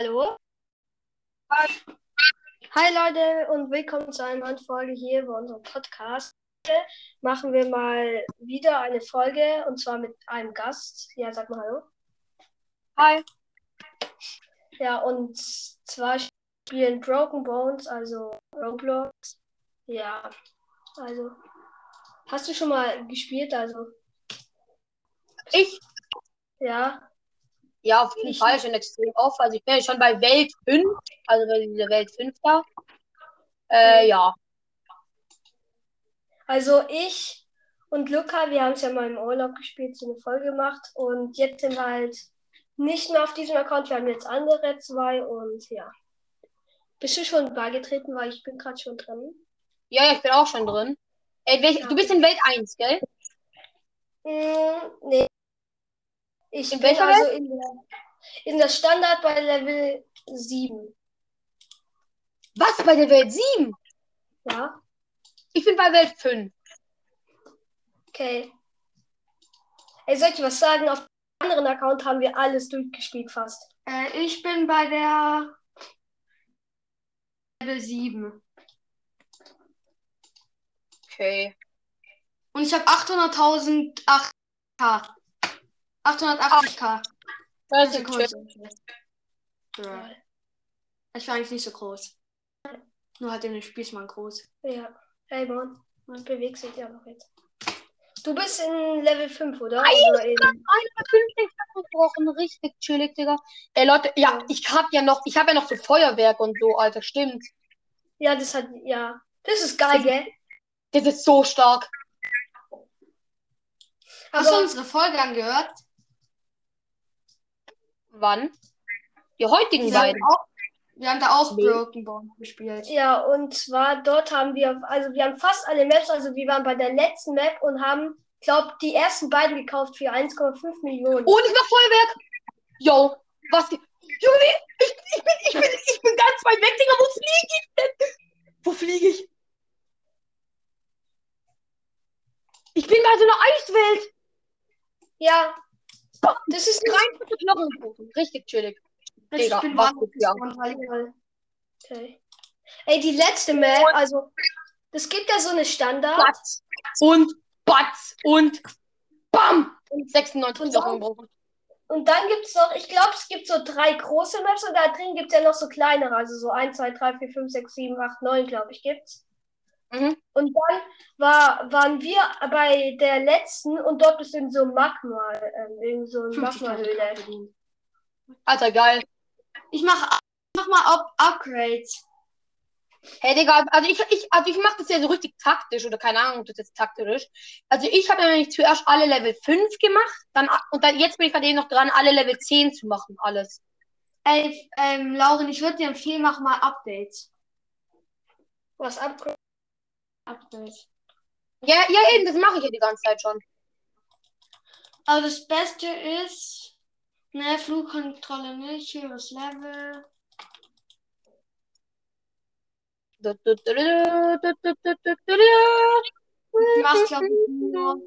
Hallo? Hi Leute und willkommen zu einer neuen Folge hier bei unserem Podcast. Heute machen wir mal wieder eine Folge und zwar mit einem Gast. Ja, sag mal Hallo. Hi. Ja, und zwar spielen Broken Bones, also Roblox. Ja, also. Hast du schon mal gespielt? Also, Ich? ja. Ja, auf jeden Fall schon extrem oft. Also ich bin schon bei Welt 5, also bei dieser Welt 5 da. Äh, ja. Also ich und Luca, wir haben es ja mal im Urlaub gespielt, so eine Folge gemacht und jetzt sind wir halt nicht mehr auf diesem Account, wir haben jetzt andere zwei und ja. Bist du schon beigetreten, weil ich bin gerade schon drin. Ja, ja, ich bin auch schon drin. Ey, welch, Ja. du bist in Welt 1, gell? Mm, nee. Ich In bin also in der, in der Standard bei Level 7. Was? Bei der Welt 7? Ja, Ich bin bei Welt 5. okay. Ey, soll ich was sagen? Auf dem anderen Account haben wir alles durchgespielt fast. Äh, ich bin bei der Level 7. Okay. Und ich habe 800.000 8K. 880k. Das ist. Ja. Ich war eigentlich nicht so groß. Nur halt in den Spielmann groß. Ja. Hey, Mann. Man bewegt sich ja noch jetzt. Du bist in Level 5, oder? Nein, oder in... 150 gebrochen, richtig chillig, Digga. Ey, Leute, ja, Ja. ich hab ja noch, ich hab ja noch so Feuerwerk und so, Alter, stimmt. Ja, das hat. Ja. Das ist geil, gell? Das ist so stark. Hast du Aber, unsere Folge angehört? Wann? Die heutigen Wir haben, beiden. auch, wir haben da auch Nee. Broken Bone gespielt. ja, und zwar dort haben wir. Also, wir haben fast alle Maps. Also, wir waren bei der letzten Map und haben, glaub, die ersten beiden gekauft für 1,5 Millionen. Ich mach Feuerwerk. Yo, was? Junge, ich, ich, bin, ich, bin, ich bin ganz weit weg, Digga. Wo fliege ich denn? Wo fliege ich? Ich bin bei so einer Eiswelt. Ja. Das ist Rein Knochenkuchen. Richtig chillig. Ich Digga, bin was ja? ich- Okay. Ey, die letzte Map, also. Es gibt ja so eine Standard. Batz und Batz und Bam. Und 96 Und Knochen gebrochen. Und dann gibt es noch, ich glaube, es gibt so drei große Maps und da drin gibt es ja noch so kleinere, also so 1, 2, 3, 4, 5, 6, 7, 8, 9, glaube ich, gibt's. Mhm. Und dann war, waren wir bei der letzten und dort ist in so Magma, ähm, in so 50.000 Magma-Höhle. Alter, geil. Ich mach, mach mal Up Upgrades. Hey, Digga, also ich, ich, also ich mache das ja so richtig taktisch oder keine Ahnung, ob das jetzt taktisch ist. Also ich habe ja nämlich zuerst alle Level 5 gemacht, dann und dann jetzt bin ich gerade eben noch dran, alle Level 10 zu machen, alles. Ey, ähm, Lauren, ich würde dir empfehlen, mach mal Updates. Was Upgrade? Updates. Ja, ja, eben, das mache ich ja die ganze Zeit schon. Aber das Beste ist, ne, Flugkontrolle nicht, Heroes Level. Du machst, glaube ich, nur.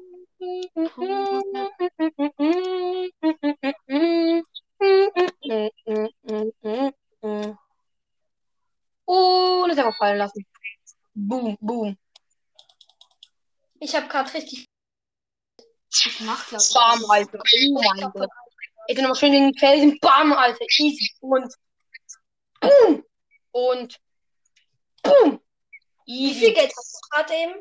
Oh, das einfach fallen lassen. Boom, boom. Ich habe gerade richtig. Ich mach, ich. Bam, Alter. Oh mein Gott. Ich bin nochmal schön gegen den Felsen. Bam, Alter. Easy. Und boom. Und boom. Wie viel Easy. Geld hast du gerade eben?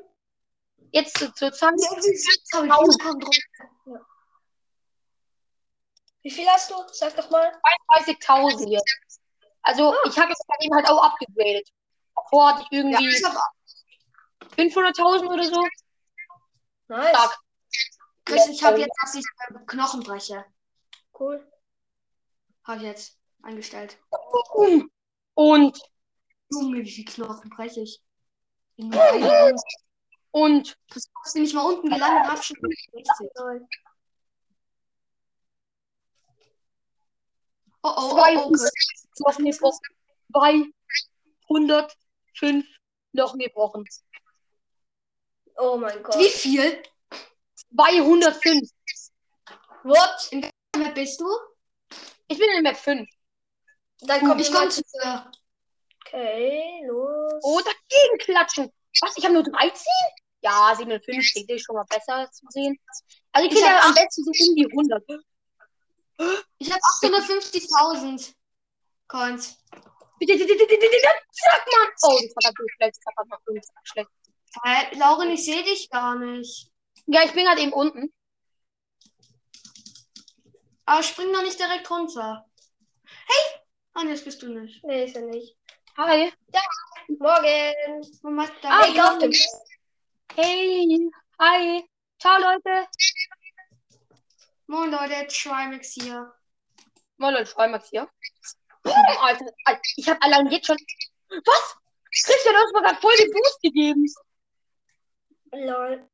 Jetzt zu, zur ich Flugkontrolle. Wie viel hast du? Sag doch mal. 30.000 jetzt. Also, ich habe jetzt halt eben halt auch abgegradet. Davor hatte ich Ja, irgendwie habe 500.000 oder so. Nice. Stark. Chris, ich habe jetzt, dass ich Knochen breche. Cool. Habe ich jetzt eingestellt. Boom. Und, Junge, wie viel Knochen breche ich? In und. Chris, hast du nicht mal unten gelandet? Hab schon 60. Toll. Oh, oh, Zwei oh, oh, Chris. Knochen gebrochen. 205 Knochen gebrochen. Oh mein Gott. Wie viel? 205. What? Wer bist du? Ich bin in Map 5. Dann kommt Ich komme zu dir. Okay, los. Oh, dagegen klatschen. Was? Ich habe nur 13? Ja, 57, das ist schon mal besser zu sehen. Also ich Ich finde hab ja am besten so um die 100. Ich habe 850.000 Coins. Bitte, bitte, bitte, bitte, bitte. Sag mal. Oh, das war natürlich schlecht. Das war noch irgendwie schlecht. Hä, Lauren, ich sehe dich gar nicht. Ja, ich bin gerade eben unten. Aber spring doch nicht direkt runter. Hey! Ah, nee, das bist du nicht. Nee, ist er nicht. Hi. Morgen. Wo macht Ah, Hey, auf dem Hey. Hi. Ciao, Leute. Moin Leute, Trimax hier. Moin, Leute, Vollmax hier. Alter, Alter, ich habe allein jetzt schon. Was? Christian, du hast mir gerade voll den Boost gegeben. Lol.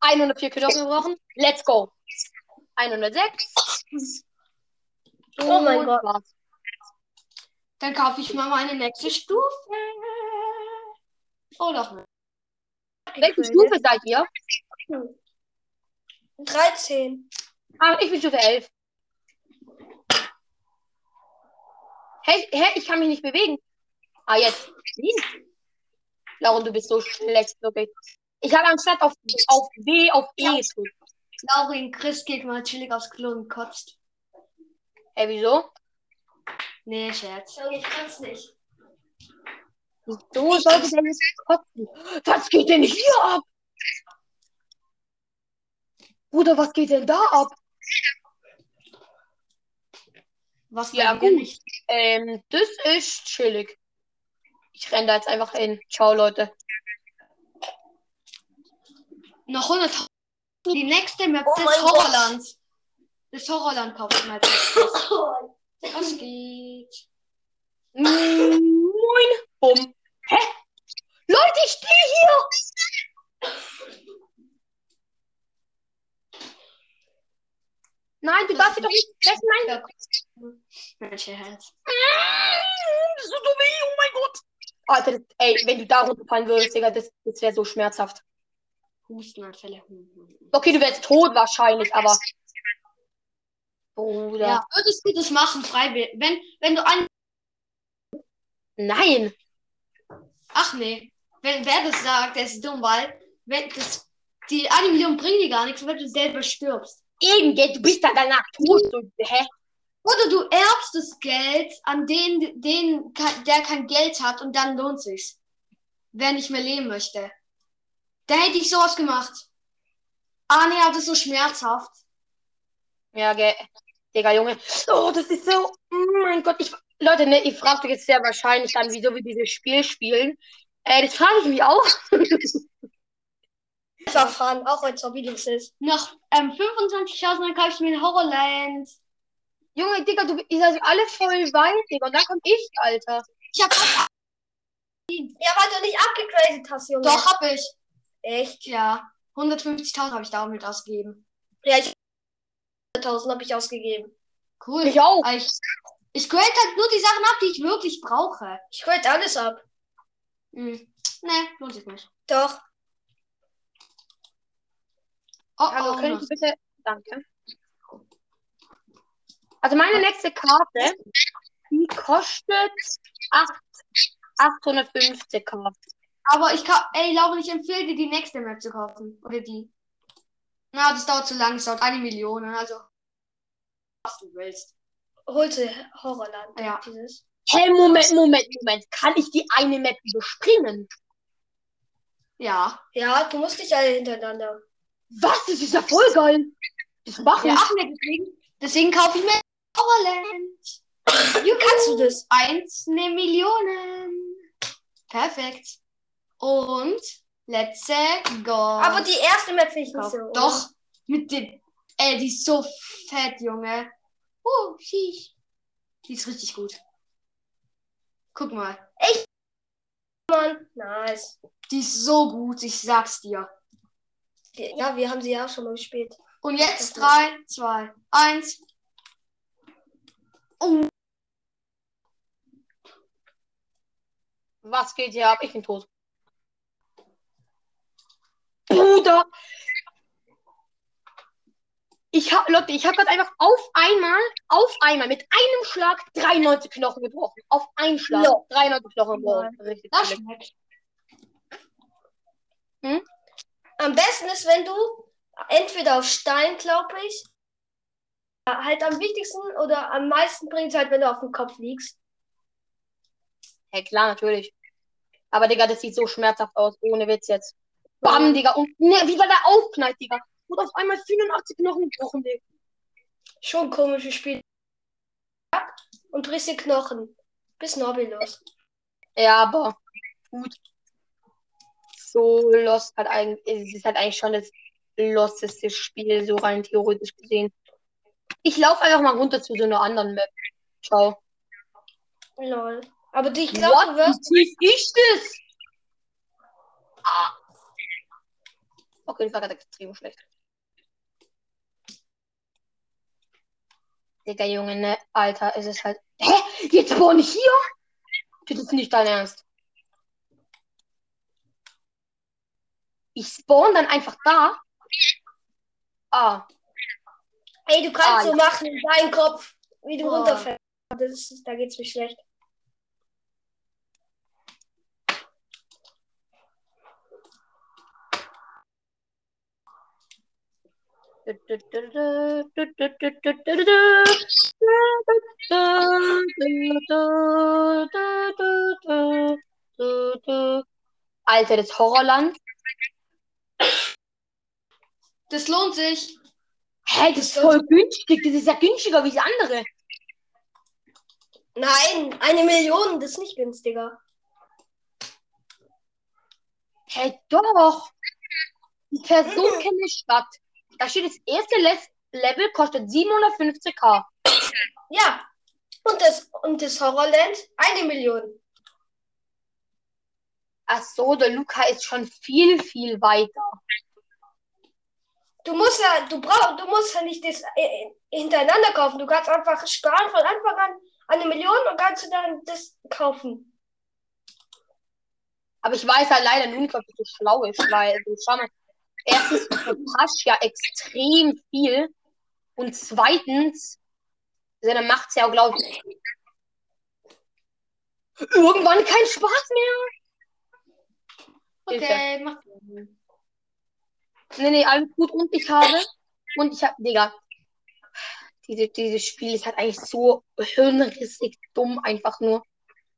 104 Knochen gebrochen. Let's go. 106. Oh mein Und Gott. war's. Dann kaufe ich mal meine nächste Stufe. Oh, doch. Welche Stufe seid ihr? 13. Ah, ich bin Stufe 11. Hey, hä, ich kann mich nicht bewegen. Ah, jetzt. Wie? Lauren, du bist so schlecht, wirklich. Ich habe anstatt auf, auf W auf E gedrückt. Laurin, Chris geht mal chillig aufs Klo und kotzt. Hä, wieso? Nee, Scherz. Ich kann's nicht. Wieso sollte der jetzt kotzen? Was geht denn hier ab? Bruder, was geht denn da ab? Was Ja, gut. nicht? Ähm, das ist chillig. Ich renne da jetzt einfach hin. Ciao, Leute. Noch 100. Die nächste Map Oh ist mein Gott. Horrorland. Das Horrorland kaufe ich mal. Was geht? Mm, Moin. Bumm. Hä? Leute, ich stehe hier. Nein, du darfst dich doch nicht fressen. Nein. Welche Herz? Mm, Das so weh. Oh mein Gott. Alter, das, ey, wenn du da runterfallen würdest, Digga, das, das wäre so schmerzhaft. Hustenanfälle. Hm, hm, hm. Okay, du wärst tot wahrscheinlich, aber. Bruder. Ja, würdest du das machen, freiwillig? Wenn, wenn du ein. Nein. Ach nee. Wenn wer das sagt, der ist dumm, weil wenn das, die eine Million bringen dir gar nichts, weil du selber stirbst. Eben, du bist dann danach tot. So, hä? Oder du erbst das Geld an den, den, der kein Geld hat und dann lohnt sich's. Wer nicht mehr leben möchte. Da hätte ich sowas gemacht. Ah nee, das ist so schmerzhaft. Ja, gell. Digga, Junge. Oh, das ist so. Oh mein Gott. Ich, Leute, ne, ihr fragt euch jetzt sehr wahrscheinlich dann, wieso wir dieses Spiel spielen. Äh, das frage ich mich auch. Ich war fahren, auch als Hobby das ist. Noch ähm, 25.000, dann kaufe ich mir ein Horrorland. Junge, Digga, du ihr seid alle voll weit, Digga. Und dann komm ich, Alter. Ich hab Ja, weil du nicht abgegradet hast, Junge. doch, hab ich. Echt? Ja. 150.000 habe ich damit ausgegeben. Ja, ich 100.000 habe ich ausgegeben. Cool. Ich auch. Aber Ich, ich grade halt nur die Sachen ab, die ich wirklich brauche. Ich grade alles ab. Hm. Nee, lohnt sich nicht. Doch. Oh, Hallo, oh, könnt ihr bitte. Danke. Also meine nächste Karte, die kostet 8, 850k. Aber ich kann, ey, Laura, ich empfehle dir, die nächste Map zu kaufen. Oder die. Na, das dauert zu lang, das dauert eine Million, also. Was du willst. Holte Horrorland. Ja. Dieses. Hey, Moment, Moment, Moment. Kann ich die eine Map überspringen? Ja. Ja, du musst nicht alle hintereinander. Was? Das ist ja voll geil. Das mach Ja, ich. ach nee, deswegen, deswegen kaufe ich mir Horrorland. Wie kannst du das? Eins, eine Million. Perfekt. Und let's go. Aber die erste Map finde ich nicht so. Doch, mit dem. Ey, die ist so fett, Junge. Oh, sheesh. Die ist richtig gut. Guck mal. Mann. Nice. Die ist so gut, ich sag's dir. Ja, wir haben sie ja auch schon mal gespielt. Und jetzt 3, 2, 1. Oh, Was geht hier ab? Ich bin tot. Bruder. Ich hab, Leute, ich habe gerade einfach auf einmal, auf einmal mit einem Schlag 93 Knochen gebrochen. Auf einen Schlag Ja. 93 Knochen gebrochen. Richtig Das chillig. schmeckt. Am besten ist, wenn du entweder auf Stein, glaube ich, halt am wichtigsten oder am meisten bringt es halt, wenn du auf dem Kopf liegst. Ja, klar, natürlich. Aber, Digga, das sieht so schmerzhaft aus. Ohne Witz jetzt. Bam, Digga. Und ne, wie war der aufknallt, Digga. Und auf einmal 84 Knochen gebrochen, Digga. Schon komisches Spiel. Und die Knochen. Bis Norbilos. Ja, aber gut. So lost halt eigentlich, es ist halt eigentlich schon das losteste Spiel, so rein theoretisch gesehen. Ich laufe einfach mal runter zu so einer anderen Map. Ciao. Lol. Aber die- ich glaube, du wirst. Wie tief ist das? Ah. Okay, das war gerade extrem schlecht. Digga, Junge, ne? Alter, es ist halt. Hä? Jetzt spawn ich hier? Das ist nicht dein Ernst. Ich spawn dann einfach da. Ah, Ey, du kannst Ah, so machen, dein Kopf, wie du Boah. runterfällst. Das ist, da geht's mir schlecht. Alter, das Horrorland. Das lohnt sich. Hä, das ist voll günstig. Das ist ja günstiger wie das andere. Nein, eine Million, das ist nicht günstiger. Hä, doch. Die Person kennt die Stadt. Da steht das erste Les Level kostet 750k. Ja. Und das, und das Horrorland, eine Million. Ach so, der Luca ist schon viel, viel weiter. Du musst ja, du brauchst, du musst ja nicht das äh, hintereinander kaufen. Du kannst einfach sparen von Anfang an eine Million und kannst du dann das kaufen. Aber ich weiß halt leider nur nicht, ob das so schlau ist, weil, also, schau mal, erstens, verpasst ja extrem viel und zweitens, dann macht es ja auch, glaube ich, irgendwann keinen Spaß mehr. Okay, mach. Nee, nee, alles gut. Und ich habe, und ich habe, Digga, diese, dieses Spiel ist halt eigentlich so hirnrissig dumm, einfach nur.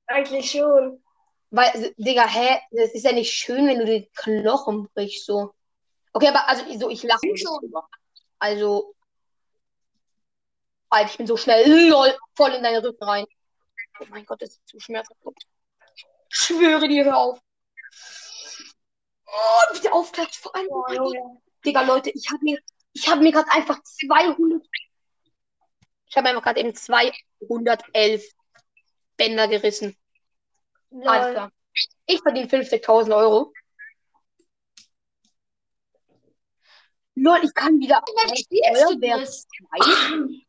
Eigentlich schon. Weil, also, Digga, hä, das ist ja nicht schön, wenn du den Knochen brichst, so. Okay, aber also, so, ich lache Schon. Also, Alter, ich bin so schnell, lol, voll in deinen Rücken rein. Oh mein Gott, das ist zu schmerzhaft. Ich schwöre dir, hör auf. Oh, wie der aufklatscht, vor allem. Oh Gott. Digga, Leute, ich habe mir, ich habe mir gerade einfach 200, ich habe einfach gerade eben 211 Bänder gerissen. Alles Lol. klar. Ich verdiene 50.000 Euro. Lol, ich kann wieder Feuerwehr das? 2.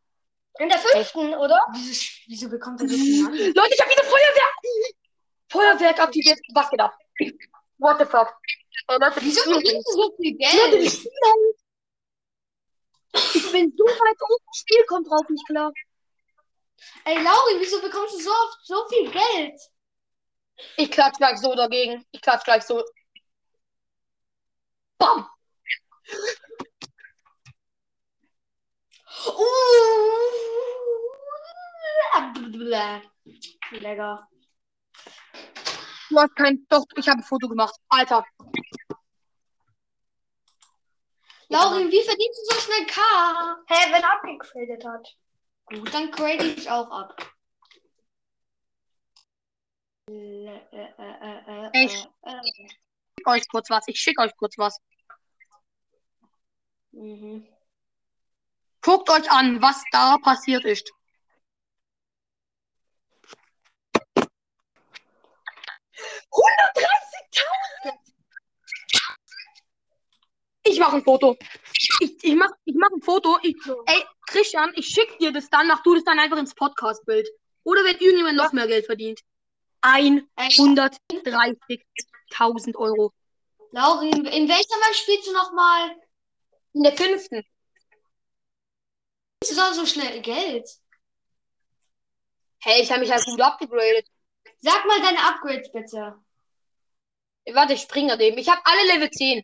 In der fünften, oder? Wieso, wieso bekommt er so viel Mann? Leute, ich habe wieder Feuerwehr. Feuerwerk aktiviert. Was geht ab? What the fuck? Ey, Leute, Wieso kriegst du so viel Leute, Geld? spielen Ich bin so weit oben, das Spiel kommt drauf nicht klar. Ey, Lauri, wieso bekommst du so oft so viel Geld? Ich klatsch gleich so dagegen. Ich klatsch gleich so. Bam! Uh, Lecker. Du hast kein. Doch, ich habe ein Foto gemacht. Alter. Lauri, wie verdienst du so schnell K? Hä, wenn er abgegradet hat. Gut, dann grade ich auch ab. Ich schick euch kurz was. Ich schicke euch kurz was. Mhm. Guckt euch an, was da passiert ist. Ich mache ein Foto. Ich, ich mache ich mach ein Foto. Ich, ey, Christian, ich schick dir das dann, mach du das dann einfach ins Podcast-Bild. Oder wenn irgendjemand noch mehr Geld verdient. 130.000 Euro. Lauri, in welcher Map spielst du nochmal? In der fünften. Du soll so schnell Geld. Hey, ich habe mich halt gut abgegradet. Sag mal deine Upgrades bitte. Warte, ich springe daneben. Ich habe alle Level 10.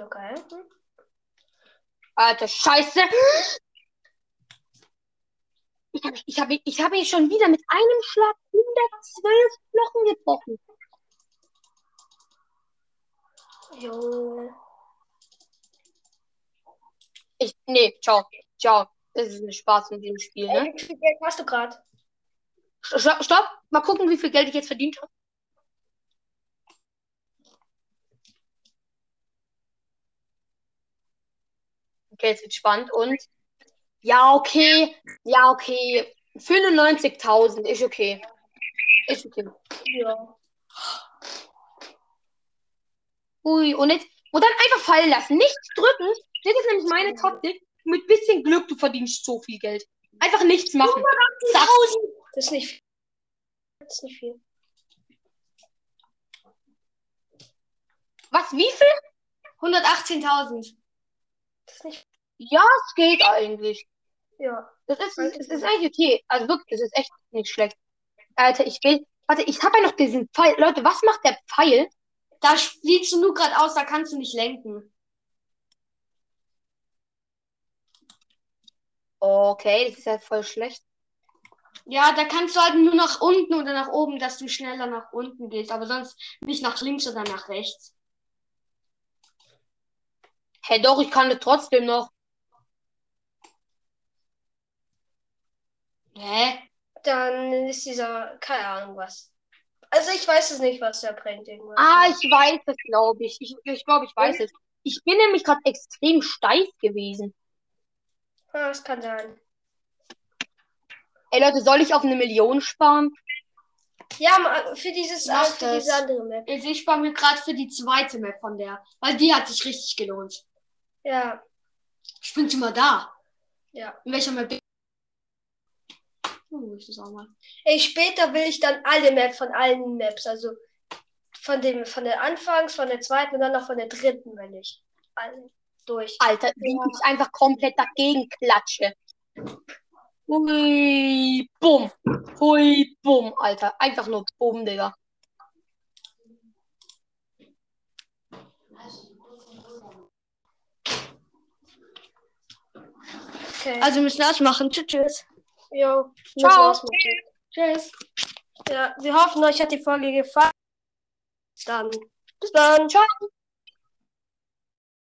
Okay. Alter, scheiße. Ich habe ich hab, ich hab ihn schon wieder mit einem Schlag 112 Knochen gebrochen. Jo. Ich, nee, ciao. Ciao. Das ist ein Spaß in diesem Spiel, Ey, ne? wie viel Geld hast du gerade? Stopp, stopp. Mal gucken, wie viel Geld ich jetzt verdient habe. Okay, jetzt wird spannend und ja, okay. Ja, okay. 95.000 ist okay. Ist okay. Ja. Ui, und jetzt, und dann einfach fallen lassen. Nichts drücken. Das ist nämlich meine Taktik. Mit bisschen Glück, du verdienst so viel Geld. Einfach nichts machen. Zack. Das ist nicht viel. Das ist nicht viel. Was, wie viel? 118.000. Das ist nicht Ja, es geht eigentlich. Ja. Das ist, es ist eigentlich okay. Also wirklich, das ist echt nicht schlecht. Alter, ich will. Warte, ich habe ja noch diesen Pfeil. Leute, was macht der Pfeil? Da fliegst du nur gerade aus, da kannst du nicht lenken. Okay, das ist ja voll schlecht. Ja, da kannst du halt nur nach unten oder nach oben, dass du schneller nach unten gehst, aber sonst nicht nach links oder nach rechts. Hey, doch, ich kann das trotzdem noch. Hä? Dann ist dieser, keine Ahnung was. Also ich weiß es nicht, was der bringt. Ah, ich weiß es, glaube ich. Ich, ich glaube, ich weiß es. Ich bin nämlich gerade extrem steif gewesen. Ah, das kann sein. Ey, Leute, soll ich auf eine Million sparen? Ja, für dieses Mach für das. diese andere Map. Also ich spare mir gerade für die zweite Map von der, weil die hat sich richtig gelohnt. Ja, Ich bin schon mal da. ja. In welcher Map? Oh, ich das auch mal. Ey, später will ich dann alle Maps von allen Maps, also von dem, von der Anfangs, von der zweiten und dann noch von der dritten, wenn ich alle durch. Alter, wie Ja. ich einfach komplett dagegen klatsche. Hui, bumm. Hui, bumm, Alter. Einfach nur bumm, Digga. Okay. Also wir müssen ausmachen. Tschüss. tschüss. Jo, Ciao. Tschüss. Ja, wir hoffen, euch hat die Folge gefallen. Bis dann. Bis dann. Ciao.